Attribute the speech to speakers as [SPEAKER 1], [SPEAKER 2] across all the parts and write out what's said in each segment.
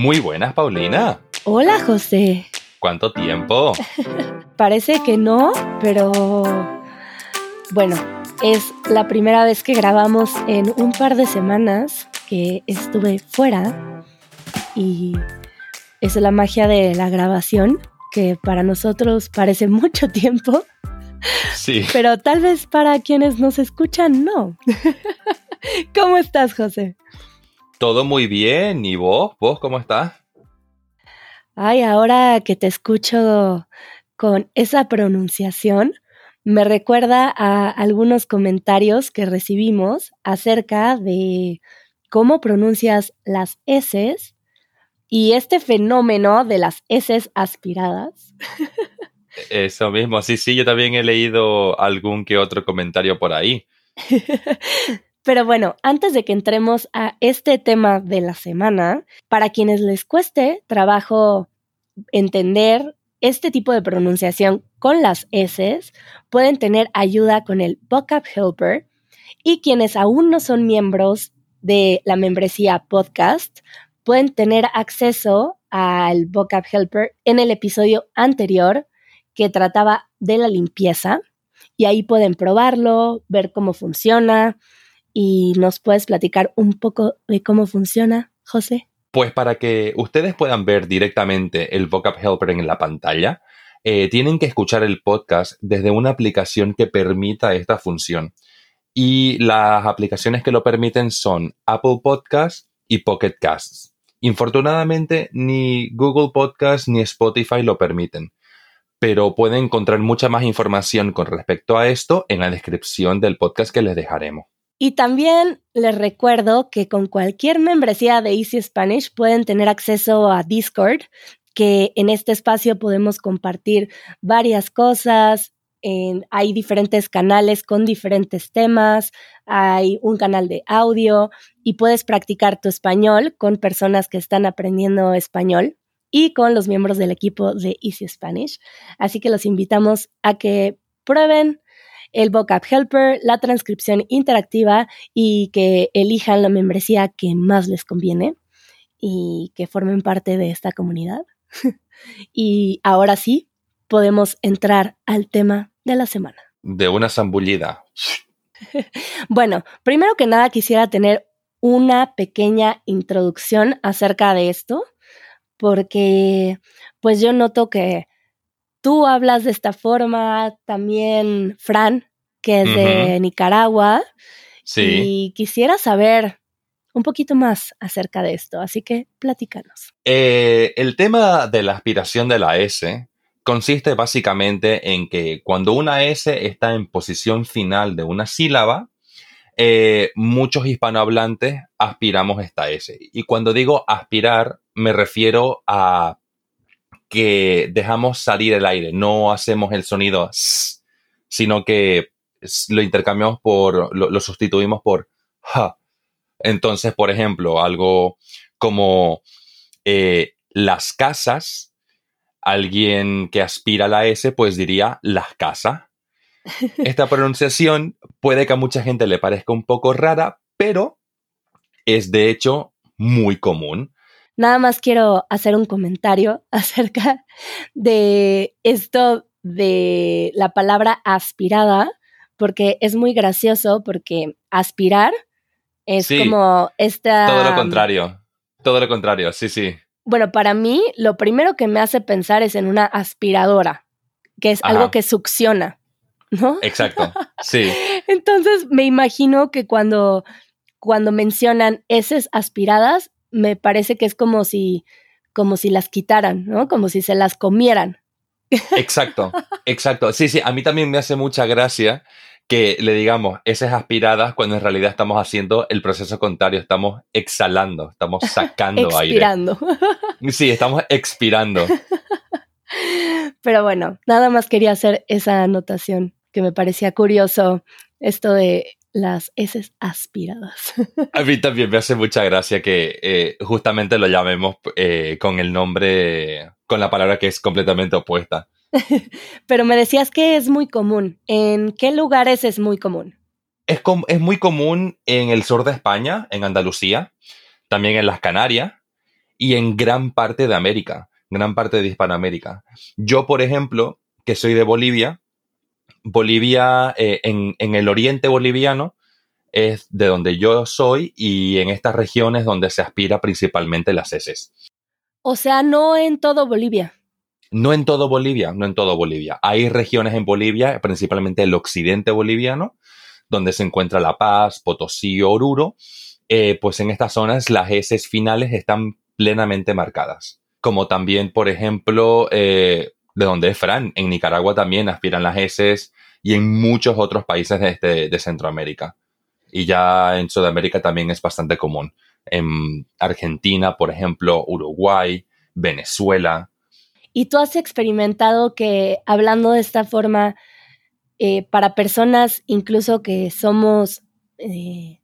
[SPEAKER 1] Muy buenas, Paulina.
[SPEAKER 2] Hola, José.
[SPEAKER 1] ¿Cuánto tiempo?
[SPEAKER 2] Parece que no, pero bueno, es la primera vez que grabamos en un par de semanas que estuve fuera y es la magia de la grabación que para nosotros parece mucho tiempo.
[SPEAKER 1] Sí.
[SPEAKER 2] Pero tal vez para quienes nos escuchan, no. ¿Cómo estás, José?
[SPEAKER 1] Todo muy bien. ¿Y vos? ¿Vos cómo estás?
[SPEAKER 2] Ay, ahora que te escucho con esa pronunciación, me recuerda a algunos comentarios que recibimos acerca de cómo pronuncias las S y este fenómeno de las S aspiradas.
[SPEAKER 1] Eso mismo, sí, sí, yo también he leído algún que otro comentario por ahí.
[SPEAKER 2] Pero bueno, antes de que entremos a este tema de la semana, para quienes les cueste trabajo entender este tipo de pronunciación con las S, pueden tener ayuda con el Vocab Helper. Y quienes aún no son miembros de la membresía podcast pueden tener acceso al Vocab Helper en el episodio anterior que trataba de la limpieza. Y ahí pueden probarlo, ver cómo funciona y nos puedes platicar un poco de cómo funciona, José.
[SPEAKER 1] Pues para que ustedes puedan ver directamente el Vocab Helper en la pantalla, eh, tienen que escuchar el podcast desde una aplicación que permita esta función. Y las aplicaciones que lo permiten son Apple Podcasts y Pocket Casts. Infortunadamente, ni Google Podcasts ni Spotify lo permiten, pero pueden encontrar mucha más información con respecto a esto en la descripción del podcast que les dejaremos.
[SPEAKER 2] Y también les recuerdo que con cualquier membresía de Easy Spanish pueden tener acceso a Discord, que en este espacio podemos compartir varias cosas. hay diferentes canales con diferentes temas, hay un canal de audio y puedes practicar tu español con personas que están aprendiendo español y con los miembros del equipo de Easy Spanish. Así que los invitamos a que prueben el Vocab Helper, la transcripción interactiva y que elijan la membresía que más les conviene y que formen parte de esta comunidad. y ahora sí, podemos entrar al tema de la semana.
[SPEAKER 1] De una zambullida.
[SPEAKER 2] bueno, primero que nada quisiera tener una pequeña introducción acerca de esto, porque pues yo noto que tú hablas de esta forma, también Fran, que es de Nicaragua.
[SPEAKER 1] Sí.
[SPEAKER 2] Y quisiera saber un poquito más acerca de esto, así que platícanos.
[SPEAKER 1] Eh, el tema de la aspiración de la S consiste básicamente en que cuando una S está en posición final de una sílaba, eh, muchos hispanohablantes aspiramos esta S. Y cuando digo aspirar, me refiero a que dejamos salir el aire, no hacemos el sonido sino que lo intercambiamos por, lo, sustituimos por ja. Entonces, por ejemplo, algo como eh, las casas, alguien que aspira a la S, pues diría las casas. Esta pronunciación puede que a mucha gente le parezca un poco rara, pero es de hecho muy común.
[SPEAKER 2] Nada más quiero hacer un comentario acerca de esto de la palabra aspirada, porque es muy gracioso, porque aspirar es como esta...
[SPEAKER 1] Todo lo contrario, todo lo contrario, sí, sí.
[SPEAKER 2] Bueno, para mí lo primero que me hace pensar es en una aspiradora, que es algo que succiona, ¿no?
[SPEAKER 1] Exacto, sí.
[SPEAKER 2] Entonces me imagino que cuando, cuando mencionan heces aspiradas, me parece que es como si, como si las quitaran, ¿no? Como si se las comieran.
[SPEAKER 1] Exacto, exacto. Sí, sí, a mí también me hace mucha gracia que le digamos esas aspiradas cuando en realidad estamos haciendo el proceso contrario, estamos exhalando, estamos sacando
[SPEAKER 2] expirando.
[SPEAKER 1] aire. Sí, estamos expirando.
[SPEAKER 2] Pero bueno, nada más quería hacer esa anotación que me parecía curioso esto de las heces aspiradas.
[SPEAKER 1] A mí también me hace mucha gracia que eh, justamente lo llamemos eh, con el nombre, con la palabra que es completamente opuesta.
[SPEAKER 2] Pero me decías que es muy común. ¿En qué lugares es muy común?
[SPEAKER 1] Es, es muy común en el sur de España, en Andalucía, también en las Canarias y en gran parte de América, gran parte de Hispanoamérica. Yo, por ejemplo, que soy de Bolivia, Bolivia, eh, en, en, el oriente boliviano, es de donde yo soy y en estas regiones donde se aspira principalmente las heces.
[SPEAKER 2] O sea, no en todo Bolivia.
[SPEAKER 1] No en todo Bolivia, no en todo Bolivia. Hay regiones en Bolivia, principalmente el occidente boliviano, donde se encuentra La Paz, Potosí, Oruro. Eh, pues en estas zonas las heces finales están plenamente marcadas. Como también, por ejemplo, eh, de donde es Fran, en Nicaragua también aspiran las heces y en muchos otros países de, este, de Centroamérica. Y ya en Sudamérica también es bastante común. En Argentina, por ejemplo, Uruguay, Venezuela,
[SPEAKER 2] y tú has experimentado que hablando de esta forma, eh, para personas incluso que somos, eh,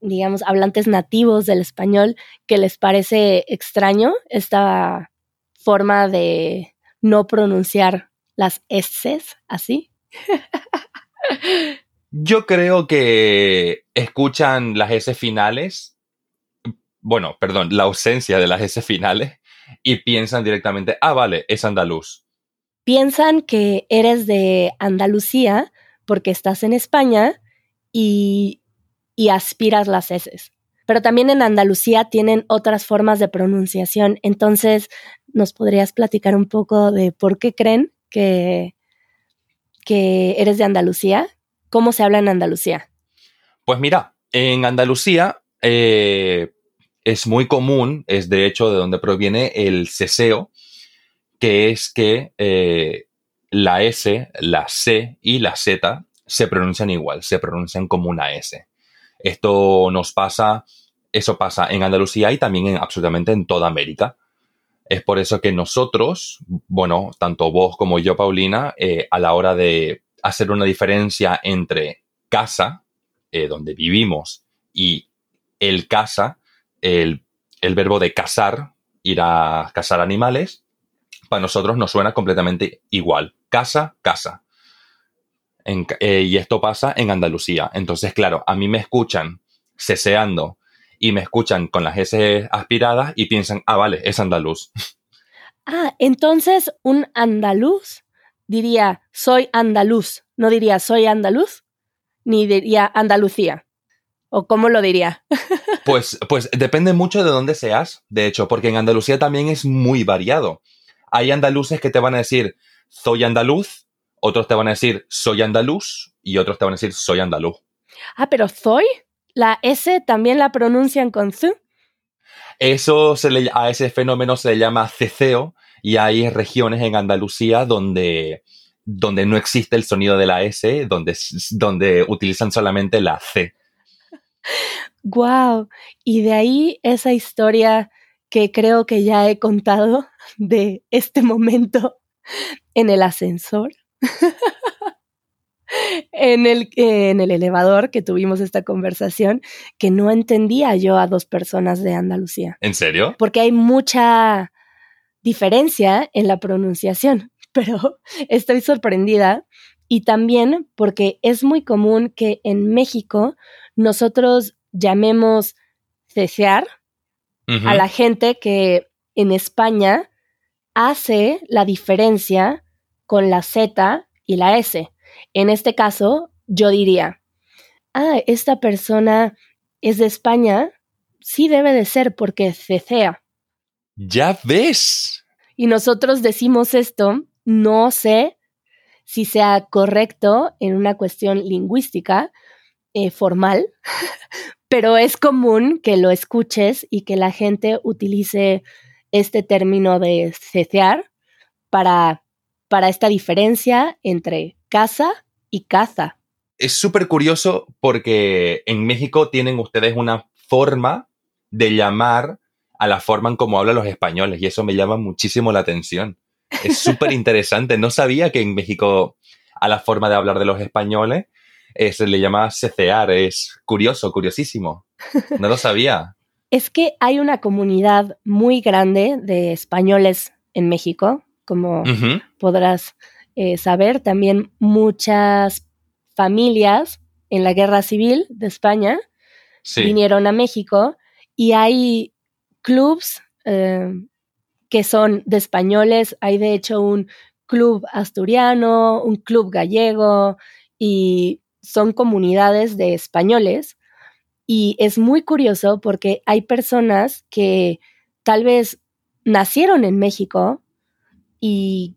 [SPEAKER 2] digamos, hablantes nativos del español, que les parece extraño esta forma de no pronunciar las S así.
[SPEAKER 1] Yo creo que escuchan las S finales, bueno, perdón, la ausencia de las S finales y piensan directamente, ah, vale, es andaluz.
[SPEAKER 2] Piensan que eres de Andalucía porque estás en España y, y aspiras las heces. Pero también en Andalucía tienen otras formas de pronunciación. Entonces, ¿nos podrías platicar un poco de por qué creen que, que eres de Andalucía? ¿Cómo se habla en Andalucía?
[SPEAKER 1] Pues mira, en Andalucía, eh, es muy común, es de hecho de donde proviene el ceseo, que es que eh, la S, la C y la Z se pronuncian igual, se pronuncian como una S. Esto nos pasa, eso pasa en Andalucía y también en, absolutamente en toda América. Es por eso que nosotros, bueno, tanto vos como yo, Paulina, eh, a la hora de hacer una diferencia entre casa, eh, donde vivimos, y el casa, el, verbo de cazar, ir a cazar animales, para nosotros nos suena completamente igual. Casa, casa. Eh, y esto pasa en Andalucía. Entonces, claro, a mí me escuchan ceseando y me escuchan con las S aspiradas y piensan, ah, vale, es andaluz.
[SPEAKER 2] Ah, entonces un andaluz diría, soy andaluz. No diría, soy andaluz, ni diría Andalucía. ¿O cómo lo diría?
[SPEAKER 1] Pues, pues depende mucho de dónde seas, de hecho, porque en Andalucía también es muy variado. Hay andaluces que te van a decir, soy andaluz, otros te van a decir, soy andaluz, y otros te van a decir, soy andaluz.
[SPEAKER 2] Ah, pero soy, la S también la pronuncian con Z.
[SPEAKER 1] Eso se le, a ese fenómeno se le llama ceceo, y hay regiones en Andalucía donde, donde no existe el sonido de la S, donde, donde utilizan solamente la C.
[SPEAKER 2] Wow. Y de ahí esa historia que creo que ya he contado de este momento en el ascensor. en, el, en el elevador que tuvimos esta conversación, que no entendía yo a dos personas de Andalucía.
[SPEAKER 1] ¿En serio?
[SPEAKER 2] Porque hay mucha diferencia en la pronunciación, pero estoy sorprendida y también porque es muy común que en México nosotros llamemos cesear a la gente que en España hace la diferencia con la Z y la S. En este caso, yo diría, ah, esta persona es de España, sí debe de ser porque cecea.
[SPEAKER 1] Ya ves.
[SPEAKER 2] Y nosotros decimos esto, no sé si sea correcto en una cuestión lingüística, eh, formal, pero es común que lo escuches y que la gente utilice este término de cecear para, para esta diferencia entre casa y caza.
[SPEAKER 1] Es súper curioso porque en México tienen ustedes una forma de llamar a la forma en cómo hablan los españoles y eso me llama muchísimo la atención. Es súper interesante. No sabía que en México a la forma de hablar de los españoles se le llama cecear. Es curioso, curiosísimo. No lo sabía.
[SPEAKER 2] es que hay una comunidad muy grande de españoles en México, como podrás eh, saber. También muchas familias en la guerra civil de España vinieron a México y hay clubs eh, que son de españoles. Hay de hecho un club asturiano, un club gallego y son comunidades de españoles. Y es muy curioso porque hay personas que tal vez nacieron en México y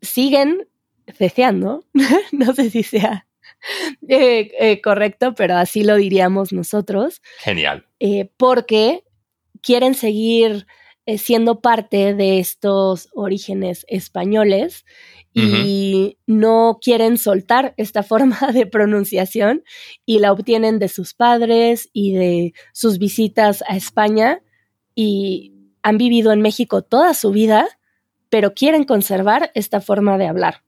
[SPEAKER 2] siguen ceceando, no sé si sea eh, eh, correcto, pero así lo diríamos nosotros.
[SPEAKER 1] Genial.
[SPEAKER 2] Eh, porque quieren seguir siendo parte de estos orígenes españoles y no quieren soltar esta forma de pronunciación y la obtienen de sus padres y de sus visitas a España y han vivido en México toda su vida, pero quieren conservar esta forma de hablar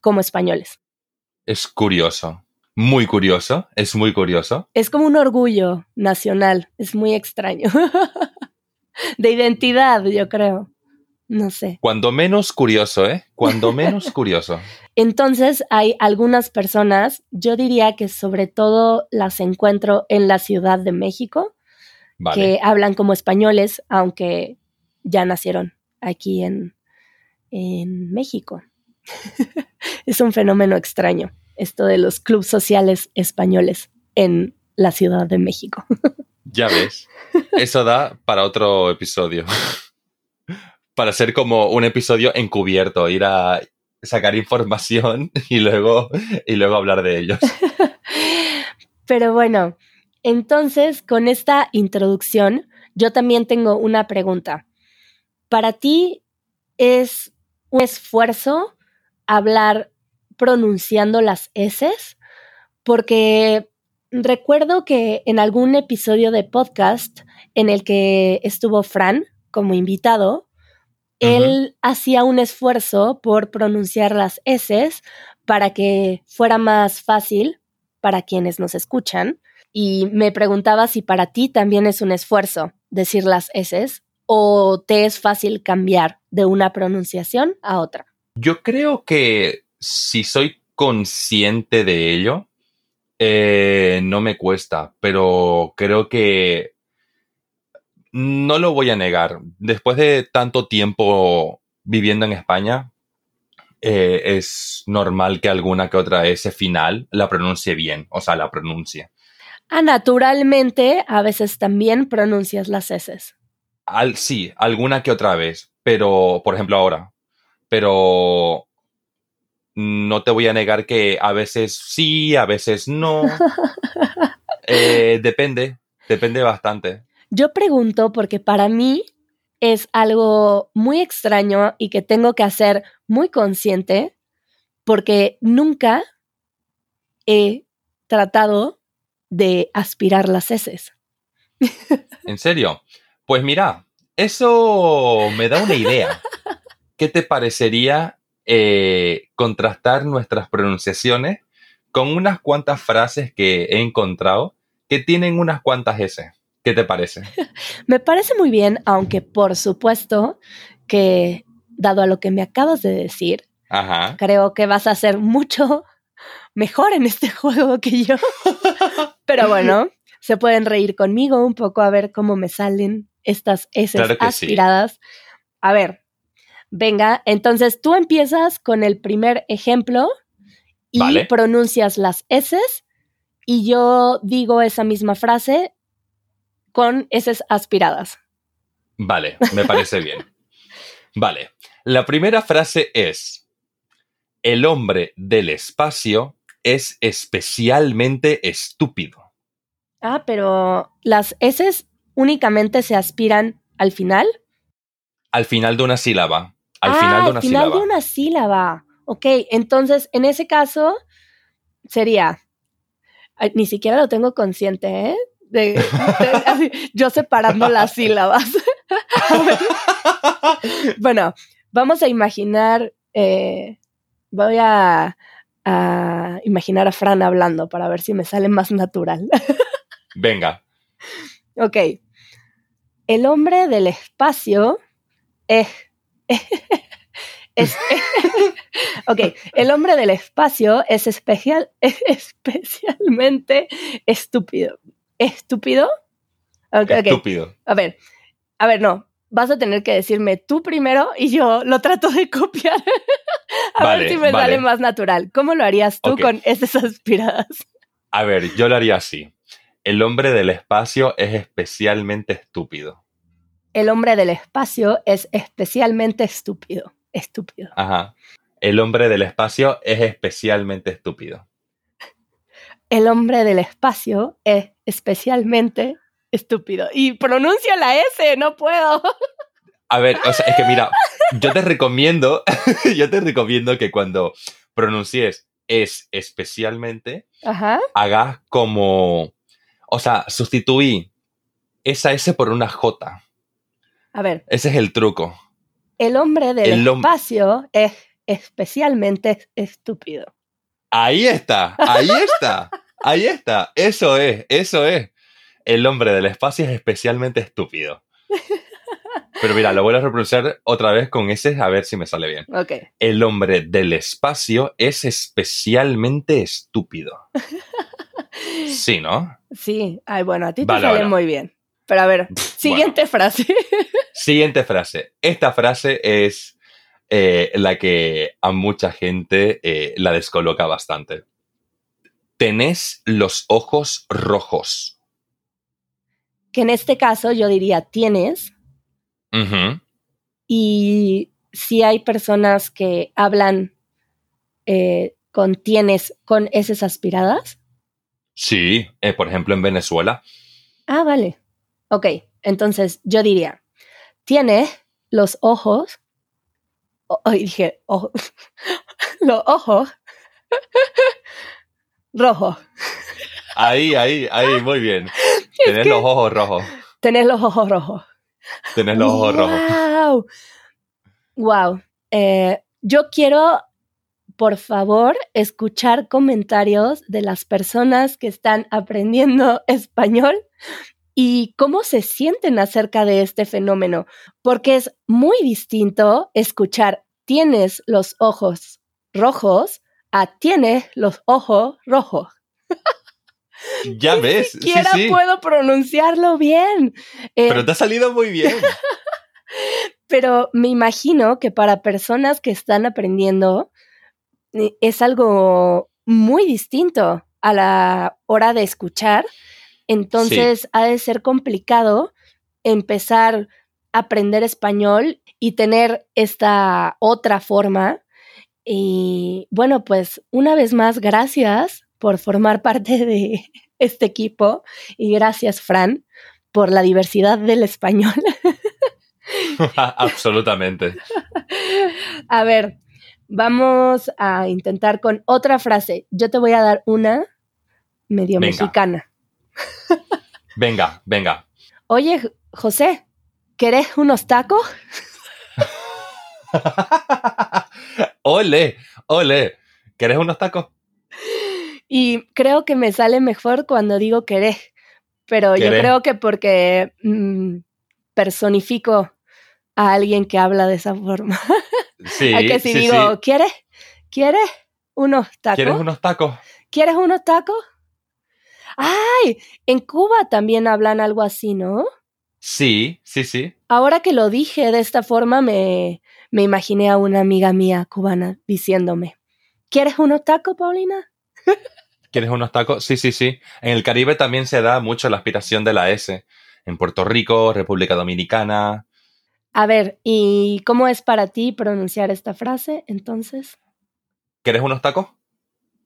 [SPEAKER 2] como españoles.
[SPEAKER 1] Es curioso, muy curioso, es muy curioso.
[SPEAKER 2] Es como un orgullo nacional, es muy extraño. de identidad, yo creo. No sé.
[SPEAKER 1] Cuando menos curioso, ¿eh? Cuando menos curioso.
[SPEAKER 2] Entonces hay algunas personas, yo diría que sobre todo las encuentro en la Ciudad de México, que hablan como españoles, aunque ya nacieron aquí en, en México. es un fenómeno extraño, esto de los clubes sociales españoles en la Ciudad de México.
[SPEAKER 1] ya ves, eso da para otro episodio. para ser como un episodio encubierto, ir a sacar información y luego, y luego hablar de ellos.
[SPEAKER 2] Pero bueno, entonces con esta introducción, yo también tengo una pregunta. ¿Para ti es un esfuerzo hablar pronunciando las S, porque recuerdo que en algún episodio de podcast en el que estuvo Fran como invitado, él hacía un esfuerzo por pronunciar las S para que fuera más fácil para quienes nos escuchan. Y me preguntaba si para ti también es un esfuerzo decir las S o te es fácil cambiar de una pronunciación a otra.
[SPEAKER 1] Yo creo que si soy consciente de ello, eh, no me cuesta, pero creo que no lo voy a negar. Después de tanto tiempo viviendo en España, eh, es normal que alguna que otra S final la pronuncie bien, o sea, la pronuncie.
[SPEAKER 2] Ah, naturalmente, a veces también pronuncias las S.
[SPEAKER 1] Al, sí, alguna que otra vez, pero por ejemplo ahora, pero no te voy a negar que a veces sí, a veces no. Eh, depende, depende bastante.
[SPEAKER 2] Yo pregunto porque para mí es algo muy extraño y que tengo que hacer muy consciente porque nunca he tratado de aspirar las heces.
[SPEAKER 1] ¿En serio? Pues mira, eso me da una idea. ¿qué te parecería eh, contrastar nuestras pronunciaciones con unas cuantas frases que he encontrado que tienen unas cuantas S? ¿Qué te parece?
[SPEAKER 2] me parece muy bien, aunque por supuesto que, dado a lo que me acabas de decir, creo que vas a ser mucho mejor en este juego que yo. Pero bueno, se pueden reír conmigo un poco a ver cómo me salen estas S aspiradas. A ver, Venga, entonces tú empiezas con el primer ejemplo y pronuncias las S y yo digo esa misma frase con S aspiradas.
[SPEAKER 1] Vale, me parece bien. Vale, la primera frase es, el hombre del espacio es especialmente estúpido.
[SPEAKER 2] Ah, pero las S únicamente se aspiran al final.
[SPEAKER 1] Al final de una sílaba. Al final de una
[SPEAKER 2] al final de una sílaba. Ok, entonces en ese caso sería, ni siquiera lo tengo consciente, ¿eh? yo separando las sílabas. bueno, vamos a imaginar, eh, voy a, a, imaginar a Fran hablando para ver si me sale más natural.
[SPEAKER 1] Venga.
[SPEAKER 2] Ok. El hombre del espacio es ok, el hombre del espacio es, especial, especialmente estúpido. ¿Estúpido?
[SPEAKER 1] estúpido.
[SPEAKER 2] A ver, A ver, no. Vas a tener que decirme tú primero y yo lo trato de copiar. a ver si me sale más natural. ¿Cómo lo harías tú con esas aspiradas?
[SPEAKER 1] A ver, yo lo haría así. El hombre del espacio es especialmente estúpido.
[SPEAKER 2] El hombre del espacio es especialmente estúpido. Estúpido.
[SPEAKER 1] Ajá. El hombre del espacio es especialmente estúpido.
[SPEAKER 2] El hombre del espacio es especialmente estúpido. Y pronuncia la S, no puedo.
[SPEAKER 1] A ver, o sea, es que mira, yo te recomiendo, yo te recomiendo que cuando pronuncies es especialmente, hagas como, o sea, sustituí esa S por una J.
[SPEAKER 2] A ver.
[SPEAKER 1] Ese es el truco.
[SPEAKER 2] El hombre del espacio es especialmente estúpido.
[SPEAKER 1] Ahí está, ahí está, ahí está. Eso es, eso es. El hombre del espacio es especialmente estúpido. Pero mira, lo voy a reproducir otra vez con ese a ver si me sale bien.
[SPEAKER 2] Ok.
[SPEAKER 1] El hombre del espacio es especialmente estúpido. Sí, ¿no?
[SPEAKER 2] Sí. Ay, bueno, a ti te sale muy bien. Pero a ver, siguiente frase.
[SPEAKER 1] Siguiente frase. Esta frase es eh, la que a mucha gente eh, la descoloca bastante. Tenés los ojos rojos.
[SPEAKER 2] Que en este caso yo diría tienes. Y si hay personas que hablan eh, con tienes con esas aspiradas.
[SPEAKER 1] Sí, por ejemplo en Venezuela.
[SPEAKER 2] Ah, vale. Ok, entonces yo diría, tiene los ojos, oh, dije, los ojos rojos.
[SPEAKER 1] Ahí, ahí, ahí, muy bien. Tenés los ojos rojos.
[SPEAKER 2] Tenés los ojos rojos.
[SPEAKER 1] Tenés los ojos rojos.
[SPEAKER 2] Wow. Wow. Eh, yo quiero, por favor, escuchar comentarios de las personas que están aprendiendo español y cómo se sienten acerca de este fenómeno, porque es muy distinto escuchar tienes los ojos rojos a tienes los ojos rojos.
[SPEAKER 1] Ya ves.
[SPEAKER 2] Ni siquiera puedo pronunciarlo bien.
[SPEAKER 1] Eh, Pero te ha salido muy bien.
[SPEAKER 2] Pero me imagino que para personas que están aprendiendo es algo muy distinto a la hora de escuchar entonces ha de ser complicado empezar a aprender español y tener esta otra forma. Y bueno, pues una vez más, gracias por formar parte de este equipo y gracias, Fran, por la diversidad del español.
[SPEAKER 1] Absolutamente.
[SPEAKER 2] A ver, vamos a intentar con otra frase. Yo te voy a dar una medio mexicana.
[SPEAKER 1] Venga, venga.
[SPEAKER 2] Oye, José, ¿querés unos tacos?
[SPEAKER 1] ole, ole, ¿querés unos tacos?
[SPEAKER 2] Y creo que me sale mejor cuando digo querés, pero yo creo que porque mm, personifico a alguien que habla de esa forma. Sí. que si digo, ¿quieres? ¿Quieres unos tacos?
[SPEAKER 1] ¿Quieres unos tacos?
[SPEAKER 2] ¿Quieres unos tacos? ¡Ay! En Cuba también hablan algo así, ¿no?
[SPEAKER 1] Sí, sí, sí.
[SPEAKER 2] Ahora que lo dije de esta forma, me, me imaginé a una amiga mía cubana diciéndome, ¿quieres unos tacos, Paulina?
[SPEAKER 1] ¿Quieres unos tacos? Sí, sí, sí. En el Caribe también se da mucho la aspiración de la S. En Puerto Rico, República Dominicana.
[SPEAKER 2] A ver, ¿y cómo es para ti pronunciar esta frase entonces?
[SPEAKER 1] ¿Quieres unos tacos?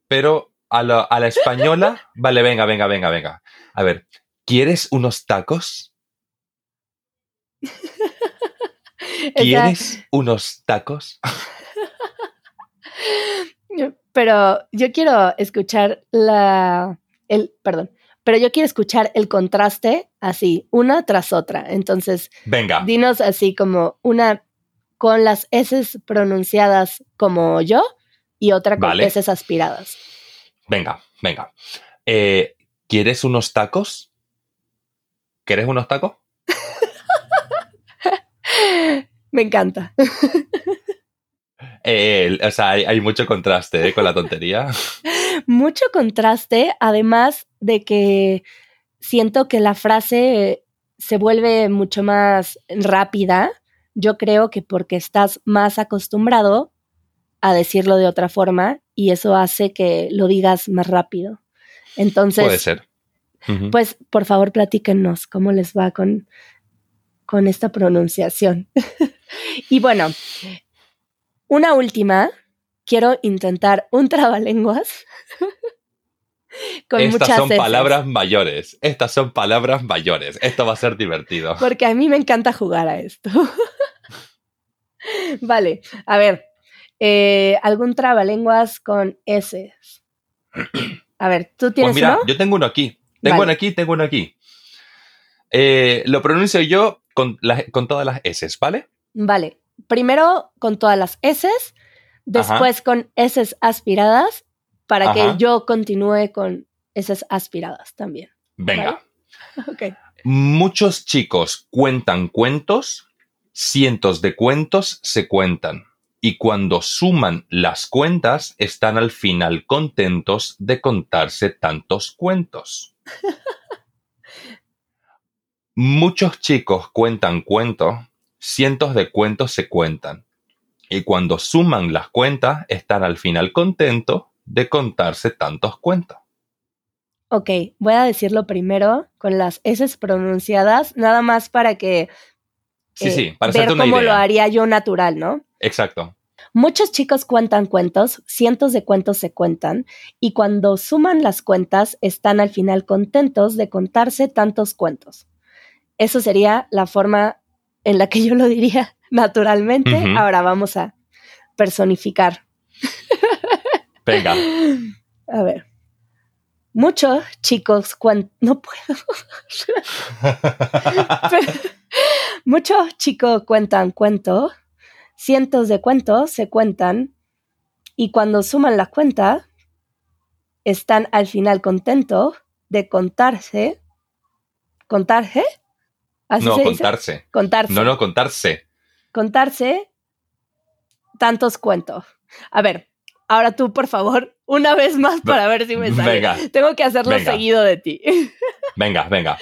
[SPEAKER 1] Pero a la, española, vale, venga, venga, venga, venga. A ver, ¿quieres unos tacos? ¿Quieres unos tacos?
[SPEAKER 2] Pero yo quiero escuchar la. El, perdón. Pero yo quiero escuchar el contraste así, una tras otra. Entonces,
[SPEAKER 1] venga.
[SPEAKER 2] Dinos así como una con las S pronunciadas como yo y otra con S aspiradas.
[SPEAKER 1] Venga, venga. Eh, ¿Quieres unos tacos? ¿Quieres unos tacos?
[SPEAKER 2] Me encanta.
[SPEAKER 1] Eh, o sea, hay, mucho contraste eh, con la tontería.
[SPEAKER 2] mucho contraste, además de que siento que la frase se vuelve mucho más rápida, yo creo que porque estás más acostumbrado a decirlo de otra forma y eso hace que lo digas más rápido. Entonces,
[SPEAKER 1] Puede ser.
[SPEAKER 2] pues por favor platíquenos cómo les va con, con esta pronunciación. y bueno, una última, quiero intentar un trabalenguas.
[SPEAKER 1] con Estas son palabras mayores. Estas son palabras mayores. Esto va a ser divertido.
[SPEAKER 2] Porque a mí me encanta jugar a esto. vale, a ver, eh, ¿Algún trabalenguas con S? A ver, ¿tú tienes
[SPEAKER 1] pues mira, Yo tengo uno aquí. Tengo uno aquí, tengo uno aquí. Eh, lo pronuncio yo con, con todas las S, ¿vale?
[SPEAKER 2] Vale. Primero con todas las S, después con S aspiradas, para que yo continúe con S aspiradas también.
[SPEAKER 1] Venga. Muchos chicos cuentan cuentos, cientos de cuentos se cuentan y cuando suman las cuentas están al final contentos de contarse tantos cuentos. Muchos chicos cuentan cuentos, cientos de cuentos se cuentan, y cuando suman las cuentas están al final contentos de contarse tantos cuentos.
[SPEAKER 2] Ok, voy a decirlo primero con las S pronunciadas, nada más para que
[SPEAKER 1] Sí, sí,
[SPEAKER 2] para ver cómo lo haría yo natural, ¿no?
[SPEAKER 1] Exacto.
[SPEAKER 2] Muchos chicos cuentan cuentos, cientos de cuentos se cuentan, y cuando suman las cuentas están al final contentos de contarse tantos cuentos. Eso sería la forma en la que yo lo diría naturalmente. Ahora vamos a personificar.
[SPEAKER 1] Venga.
[SPEAKER 2] A ver. Muchos chicos cuentan... No puedo. Muchos chicos cuentan cuentos cientos de cuentos se cuentan y cuando suman las cuentas, están al final contentos de contarse. ¿Contarse?
[SPEAKER 1] no, contarse.
[SPEAKER 2] Contarse.
[SPEAKER 1] No, no, contarse.
[SPEAKER 2] Contarse tantos cuentos. A ver, ahora tú, por favor, una vez más para ver si me sale. Venga. Tengo que hacerlo seguido de ti.
[SPEAKER 1] Venga, venga.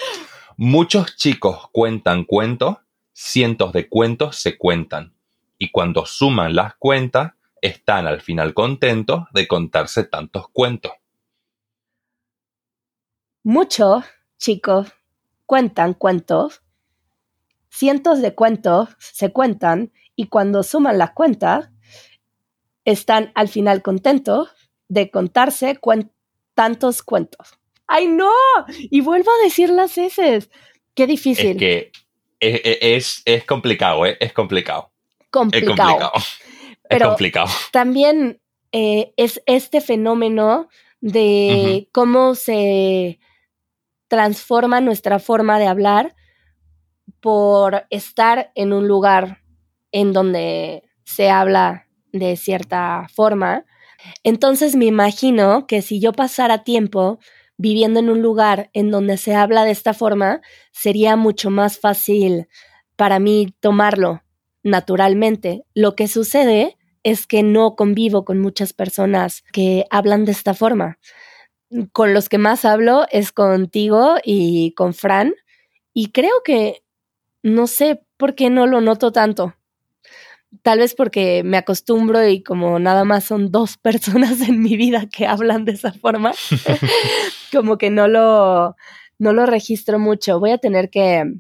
[SPEAKER 1] Muchos chicos cuentan cuentos, cientos de cuentos se cuentan y cuando suman las cuentas están al final contentos de contarse tantos cuentos.
[SPEAKER 2] Muchos chicos cuentan cuentos, cientos de cuentos se cuentan y cuando suman las cuentas están al final contentos de contarse tantos cuentos. ¡Ay, no! Y vuelvo a decir las heces. Qué difícil.
[SPEAKER 1] Es que e, e, es, es complicado, ¿eh? Es complicado
[SPEAKER 2] complicado.
[SPEAKER 1] Es complicado.
[SPEAKER 2] También eh, es este fenómeno de cómo se transforma nuestra forma de hablar por estar en un lugar en donde se habla de cierta forma. Entonces me imagino que si yo pasara tiempo viviendo en un lugar en donde se habla de esta forma, sería mucho más fácil para mí tomarlo naturalmente. Lo que sucede es que no convivo con muchas personas que hablan de esta forma. Con los que más hablo es contigo y con Fran. Y creo que no sé por qué no lo noto tanto. Tal vez porque me acostumbro y como nada más son dos personas en mi vida que hablan de esa forma, como que no lo, no lo registro mucho. Voy a tener que,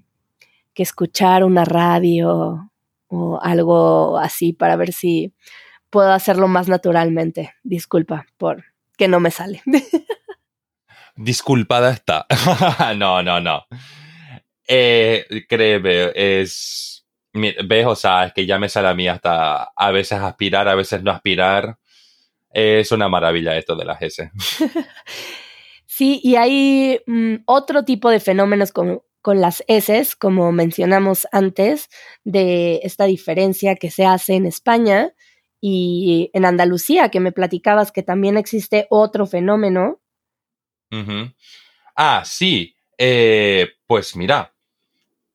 [SPEAKER 2] que escuchar una radio o algo así para ver si puedo hacerlo más naturalmente. Disculpa por que no me sale.
[SPEAKER 1] Disculpada está. no, no, no. Eh, créeme, es. Ves, o sea, es que ya me sale a mí hasta a veces aspirar, a veces no aspirar. Es una maravilla esto de las S.
[SPEAKER 2] sí, y hay mm, otro tipo de fenómenos como, con las S, como mencionamos antes, de esta diferencia que se hace en España y en Andalucía, que me platicabas que también existe otro fenómeno.
[SPEAKER 1] Ah, sí. Eh, pues mira,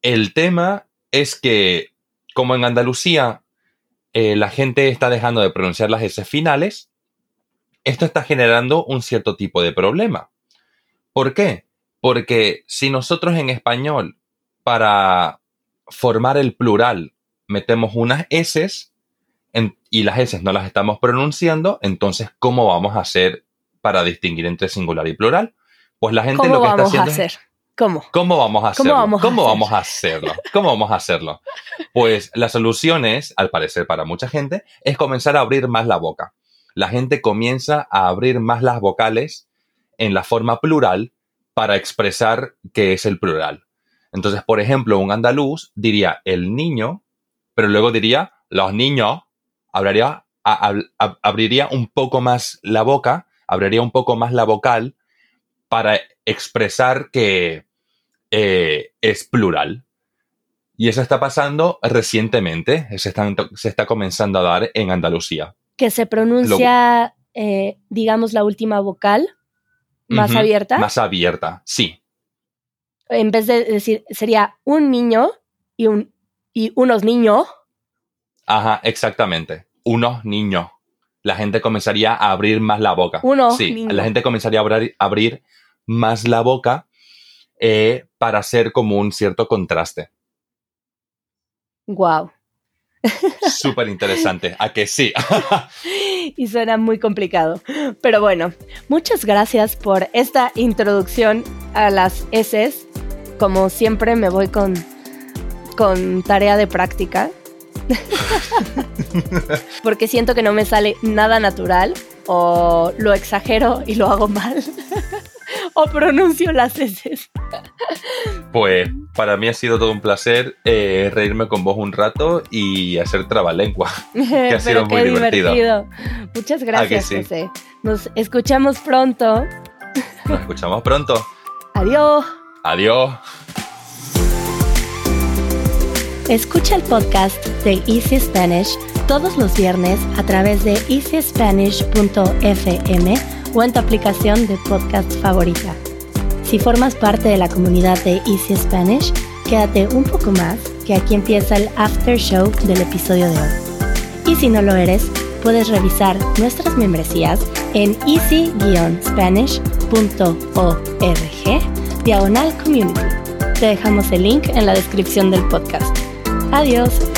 [SPEAKER 1] el tema es que como en Andalucía eh, la gente está dejando de pronunciar las S finales, esto está generando un cierto tipo de problema. ¿Por qué? Porque si nosotros en español para formar el plural metemos unas S y las S no las estamos pronunciando, entonces, ¿cómo vamos a hacer para distinguir entre singular y plural? Pues la gente lo que está haciendo.
[SPEAKER 2] A hacer? ¿Cómo?
[SPEAKER 1] ¿Cómo vamos a hacerlo? ¿Cómo vamos a, hacerlo? ¿Cómo vamos a hacerlo? Pues la solución es, al parecer para mucha gente, es comenzar a abrir más la boca. La gente comienza a abrir más las vocales en la forma plural para expresar qué es el plural. Entonces, por ejemplo, un andaluz diría el niño, pero luego diría los niños, abriría, abriría un poco más la boca, abriría un poco más la vocal para expresar que eh, es plural. Y eso está pasando recientemente, se, se, está comenzando a dar en Andalucía.
[SPEAKER 2] Que se pronuncia, eh, digamos, la última vocal más abierta.
[SPEAKER 1] Más abierta, sí.
[SPEAKER 2] En vez de decir, sería un niño y, un, y unos niños.
[SPEAKER 1] Ajá, exactamente. Unos niños. La gente comenzaría a abrir más la boca. Unos sí, la gente comenzaría a abrir, abrir más la boca eh, para hacer como un cierto contraste.
[SPEAKER 2] Wow.
[SPEAKER 1] Súper interesante, a que sí.
[SPEAKER 2] y suena muy complicado. Pero bueno, muchas gracias por esta introducción a las S. Como siempre me voy con, con tarea de práctica. Porque siento que no me sale nada natural o lo exagero y lo hago mal o pronuncio las S.
[SPEAKER 1] Pues para mí ha sido todo un placer eh, reírme con vos un rato y hacer trabalengua, que ha sido muy divertido.
[SPEAKER 2] Muchas gracias, José. Nos escuchamos pronto.
[SPEAKER 1] Nos escuchamos pronto.
[SPEAKER 2] Adiós.
[SPEAKER 1] Adiós.
[SPEAKER 2] Escucha el podcast de Easy Spanish todos los viernes a través de easyspanish.fm o en tu aplicación de podcast favorita. Si formas parte de la comunidad de Easy Spanish, quédate un poco más, que aquí empieza el after show del episodio de hoy. Y si no lo eres, puedes revisar nuestras membresías en easy-spanish.org diagonal community. Te dejamos el link en la descripción del podcast. Adiós.